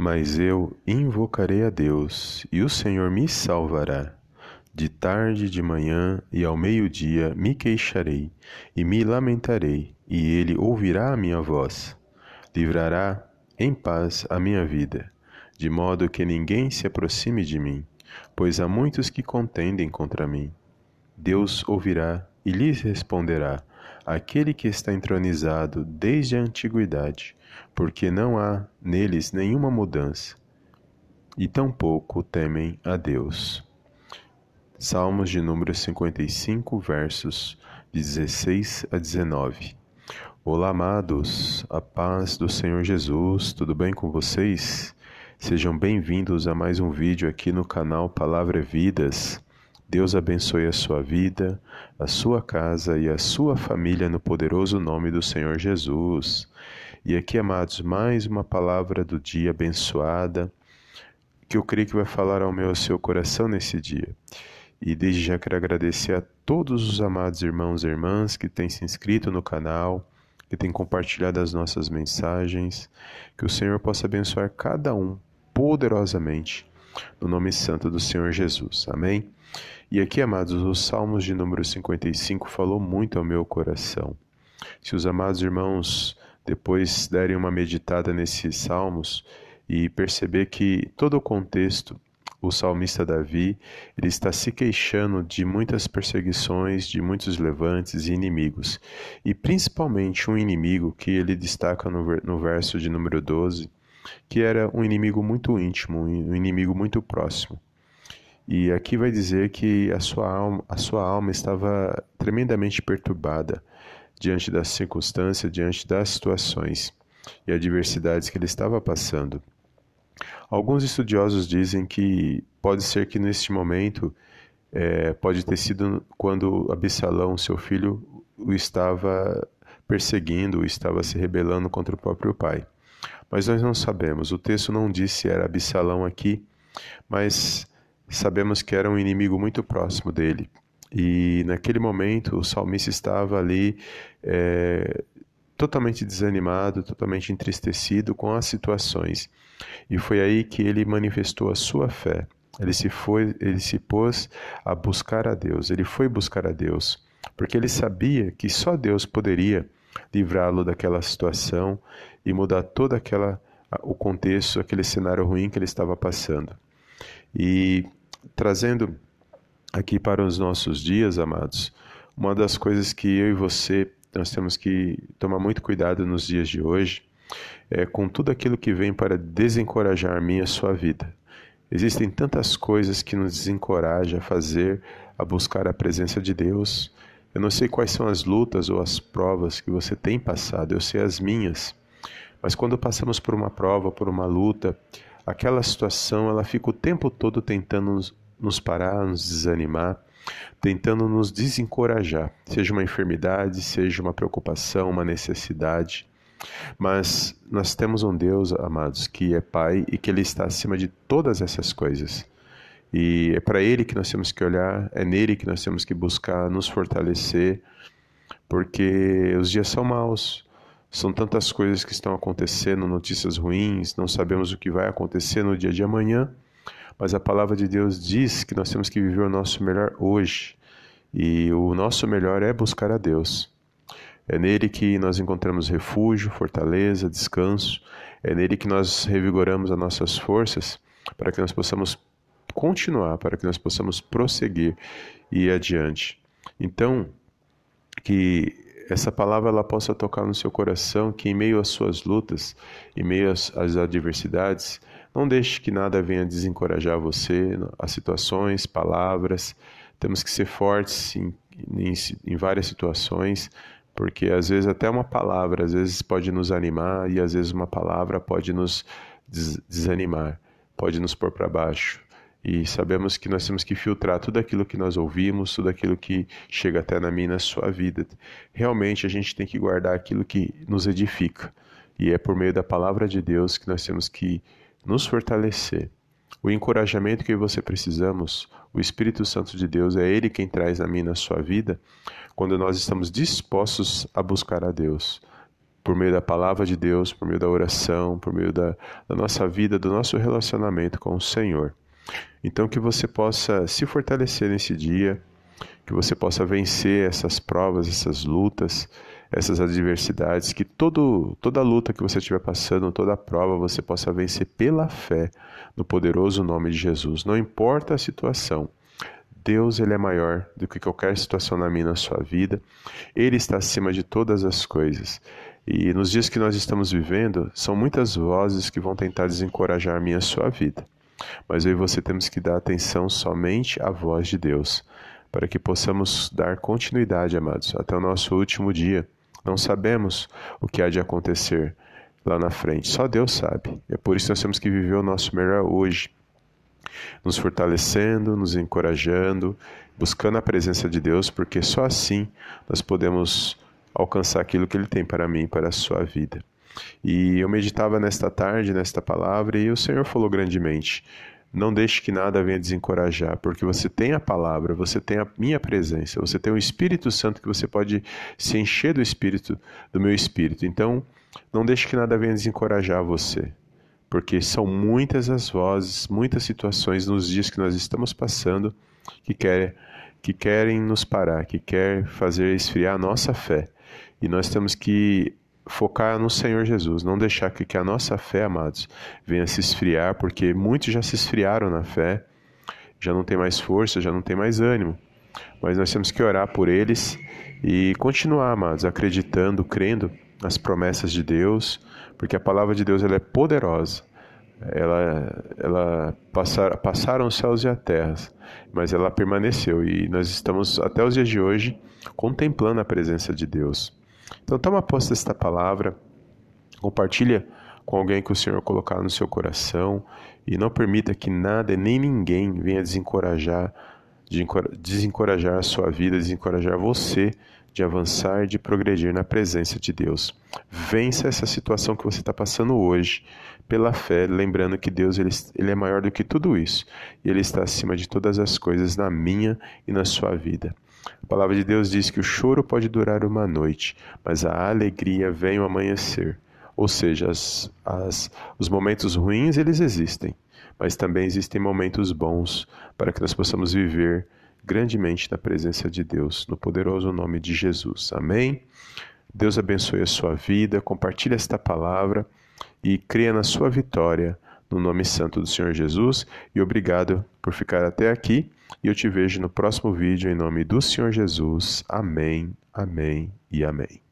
Mas eu invocarei a Deus, e o Senhor me salvará. De tarde, de manhã e ao meio-dia me queixarei e me lamentarei, e ele ouvirá a minha voz. Livrará em paz a minha vida, de modo que ninguém se aproxime de mim, pois há muitos que contendem contra mim. Deus ouvirá e lhes responderá, aquele que está entronizado desde a antiguidade, porque não há neles nenhuma mudança, e tampouco temem a Deus. Salmos de número 55, versos 16 a 19. Olá, amados, a paz do Senhor Jesus, tudo bem com vocês? Sejam bem-vindos a mais um vídeo aqui no canal Palavra Vidas. Deus abençoe a sua vida, a sua casa e a sua família no poderoso nome do Senhor Jesus. E aqui, amados, mais uma palavra do dia abençoada que eu creio que vai falar ao meu ao seu coração nesse dia. E desde já quero agradecer a todos os amados irmãos e irmãs que têm se inscrito no canal, que têm compartilhado as nossas mensagens. Que o Senhor possa abençoar cada um poderosamente, no nome santo do Senhor Jesus. Amém? E aqui, amados, os Salmos de número 55 falou muito ao meu coração. Se os amados irmãos depois derem uma meditada nesses salmos e perceber que todo o contexto o salmista Davi, ele está se queixando de muitas perseguições, de muitos levantes e inimigos. E principalmente um inimigo que ele destaca no, no verso de número 12, que era um inimigo muito íntimo, um inimigo muito próximo. E aqui vai dizer que a sua alma, a sua alma estava tremendamente perturbada diante das circunstâncias, diante das situações e adversidades que ele estava passando. Alguns estudiosos dizem que pode ser que neste momento é, pode ter sido quando Absalão, seu filho, o estava perseguindo, estava se rebelando contra o próprio pai. Mas nós não sabemos. O texto não diz se era Absalão aqui, mas sabemos que era um inimigo muito próximo dele. E naquele momento o salmista estava ali é, totalmente desanimado, totalmente entristecido com as situações. E foi aí que ele manifestou a sua fé. Ele se foi, ele se pôs a buscar a Deus. Ele foi buscar a Deus, porque ele sabia que só Deus poderia livrá-lo daquela situação e mudar todo aquela o contexto, aquele cenário ruim que ele estava passando. E trazendo aqui para os nossos dias, amados, uma das coisas que eu e você nós temos que tomar muito cuidado nos dias de hoje é, com tudo aquilo que vem para desencorajar a minha a sua vida. Existem tantas coisas que nos desencorajam a fazer, a buscar a presença de Deus. Eu não sei quais são as lutas ou as provas que você tem passado, eu sei as minhas. Mas quando passamos por uma prova, por uma luta, aquela situação ela fica o tempo todo tentando nos, nos parar, nos desanimar, tentando nos desencorajar, seja uma enfermidade, seja uma preocupação, uma necessidade. Mas nós temos um Deus, amados, que é Pai e que Ele está acima de todas essas coisas. E é para Ele que nós temos que olhar, é nele que nós temos que buscar nos fortalecer, porque os dias são maus, são tantas coisas que estão acontecendo, notícias ruins, não sabemos o que vai acontecer no dia de amanhã. Mas a palavra de Deus diz que nós temos que viver o nosso melhor hoje. E o nosso melhor é buscar a Deus. É nele que nós encontramos refúgio, fortaleza, descanso. É nele que nós revigoramos as nossas forças para que nós possamos continuar, para que nós possamos prosseguir e ir adiante. Então, que essa palavra ela possa tocar no seu coração, que em meio às suas lutas, em meio às, às adversidades, não deixe que nada venha desencorajar você, as situações, palavras. Temos que ser fortes em, em, em várias situações, porque às vezes até uma palavra às vezes pode nos animar e às vezes uma palavra pode nos des desanimar, pode nos pôr para baixo. E sabemos que nós temos que filtrar tudo aquilo que nós ouvimos, tudo aquilo que chega até na e na sua vida. Realmente a gente tem que guardar aquilo que nos edifica. E é por meio da palavra de Deus que nós temos que nos fortalecer. O encorajamento que você precisamos, o Espírito Santo de Deus, é Ele quem traz a mim na sua vida quando nós estamos dispostos a buscar a Deus. por meio da palavra de Deus, por meio da oração, por meio da, da nossa vida, do nosso relacionamento com o Senhor. Então, que você possa se fortalecer nesse dia, que você possa vencer essas provas, essas lutas, essas adversidades, que todo, toda luta que você estiver passando, toda prova, você possa vencer pela fé no poderoso nome de Jesus. Não importa a situação, Deus ele é maior do que qualquer situação na minha na sua vida. Ele está acima de todas as coisas. E nos dias que nós estamos vivendo, são muitas vozes que vão tentar desencorajar a minha a sua vida. Mas eu e você temos que dar atenção somente à voz de Deus, para que possamos dar continuidade, amados, até o nosso último dia. Não sabemos o que há de acontecer lá na frente, só Deus sabe. É por isso que nós temos que viver o nosso melhor hoje, nos fortalecendo, nos encorajando, buscando a presença de Deus, porque só assim nós podemos alcançar aquilo que Ele tem para mim, para a sua vida. E eu meditava nesta tarde, nesta palavra, e o Senhor falou grandemente: não deixe que nada venha desencorajar, porque você tem a palavra, você tem a minha presença, você tem o Espírito Santo que você pode se encher do Espírito, do meu Espírito. Então, não deixe que nada venha desencorajar você, porque são muitas as vozes, muitas situações nos dias que nós estamos passando que querem, que querem nos parar, que quer fazer esfriar a nossa fé. E nós temos que focar no Senhor Jesus, não deixar que, que a nossa fé, amados, venha se esfriar, porque muitos já se esfriaram na fé, já não tem mais força, já não tem mais ânimo. Mas nós temos que orar por eles e continuar, amados, acreditando, crendo nas promessas de Deus, porque a palavra de Deus ela é poderosa. Ela, ela passar, passaram os céus e a terra, mas ela permaneceu e nós estamos até os dias de hoje contemplando a presença de Deus. Então toma posse desta palavra, compartilha com alguém que o Senhor colocar no seu coração e não permita que nada nem ninguém venha desencorajar, desencorajar a sua vida, desencorajar você de avançar, de progredir na presença de Deus. Vença essa situação que você está passando hoje pela fé, lembrando que Deus ele, ele é maior do que tudo isso e Ele está acima de todas as coisas na minha e na sua vida. A palavra de Deus diz que o choro pode durar uma noite, mas a alegria vem ao amanhecer. Ou seja, as, as, os momentos ruins eles existem, mas também existem momentos bons para que nós possamos viver grandemente na presença de Deus, no poderoso nome de Jesus. Amém? Deus abençoe a sua vida, compartilhe esta palavra e creia na sua vitória no nome santo do Senhor Jesus e obrigado por ficar até aqui. E eu te vejo no próximo vídeo em nome do Senhor Jesus. Amém, amém e amém.